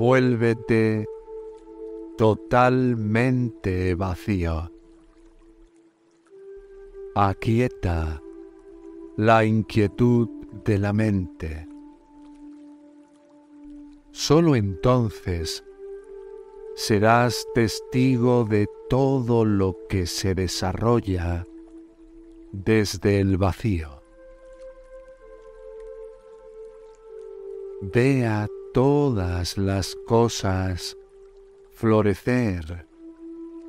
Vuélvete totalmente vacío. Aquieta la inquietud de la mente. Solo entonces serás testigo de todo lo que se desarrolla desde el vacío. Vea todas las cosas florecer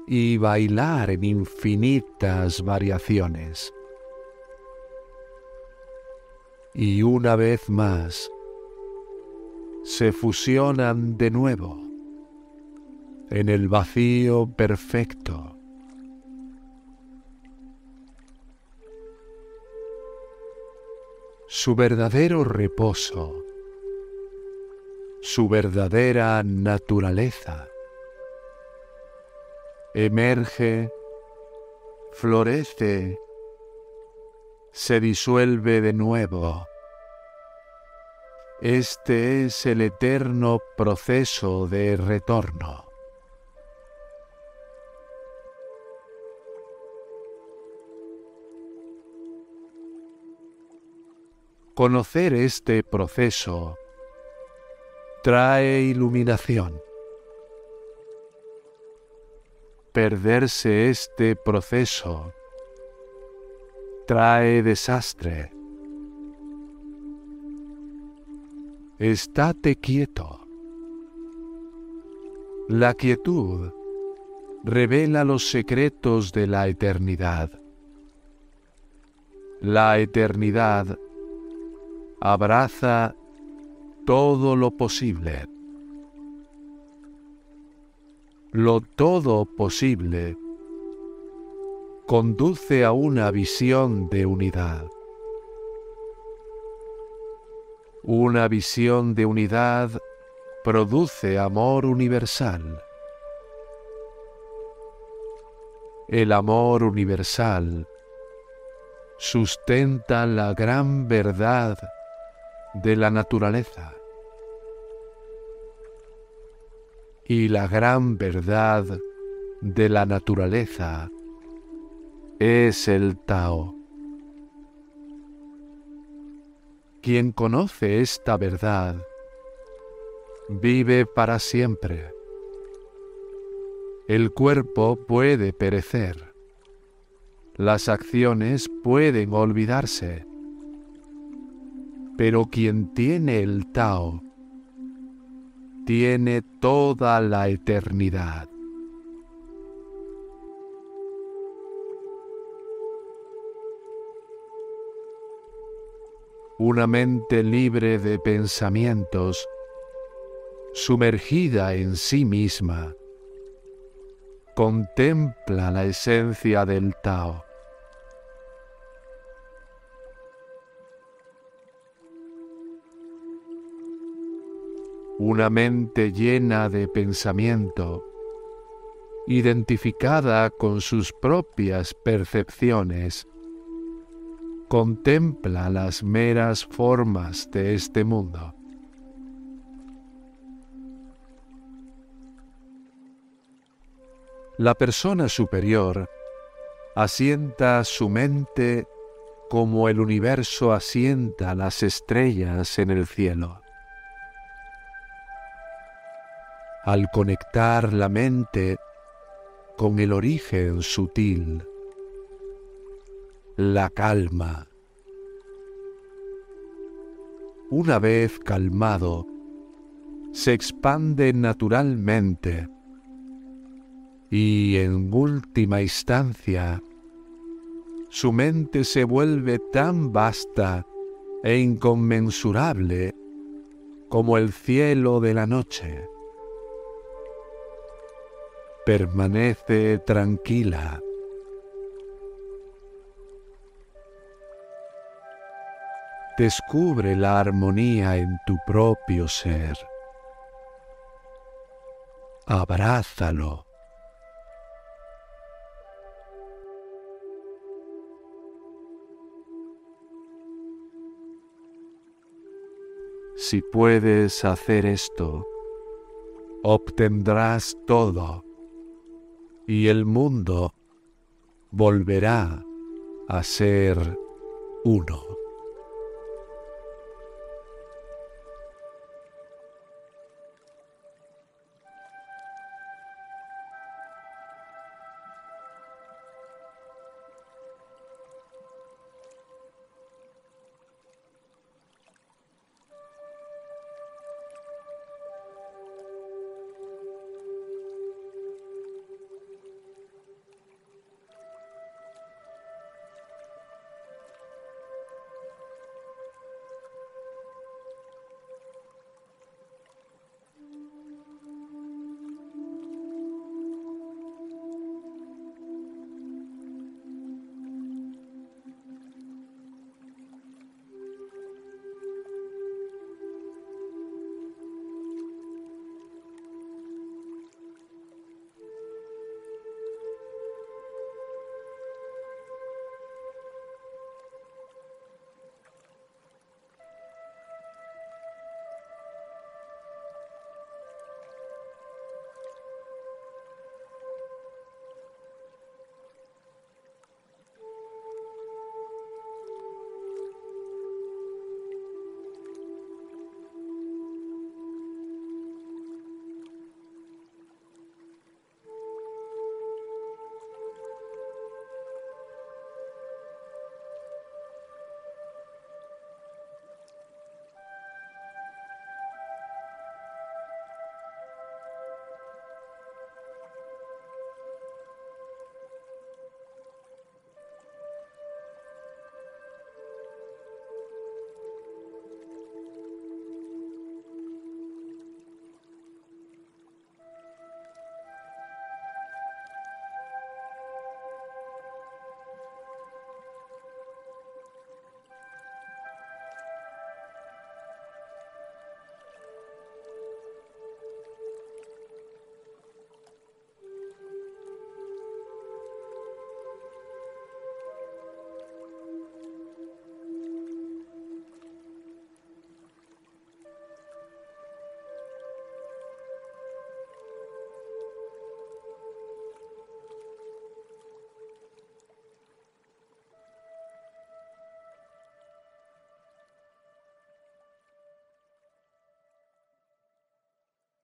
y bailar en infinitas variaciones. Y una vez más, se fusionan de nuevo en el vacío perfecto. Su verdadero reposo su verdadera naturaleza. Emerge, florece, se disuelve de nuevo. Este es el eterno proceso de retorno. Conocer este proceso trae iluminación. Perderse este proceso trae desastre. Estate quieto. La quietud revela los secretos de la eternidad. La eternidad abraza todo lo posible. Lo todo posible conduce a una visión de unidad. Una visión de unidad produce amor universal. El amor universal sustenta la gran verdad de la naturaleza. Y la gran verdad de la naturaleza es el Tao. Quien conoce esta verdad vive para siempre. El cuerpo puede perecer. Las acciones pueden olvidarse pero quien tiene el Tao tiene toda la eternidad. Una mente libre de pensamientos, sumergida en sí misma, contempla la esencia del Tao una mente llena de pensamiento, identificada con sus propias percepciones, contempla las meras formas de este mundo. La persona superior asienta su mente como el universo asienta las estrellas en el cielo. Al conectar la mente con el origen sutil, la calma. Una vez calmado, se expande naturalmente y en última instancia su mente se vuelve tan vasta e inconmensurable como el cielo de la noche. Permanece tranquila. Descubre la armonía en tu propio ser. Abrázalo. Si puedes hacer esto, obtendrás todo y el mundo volverá a ser uno.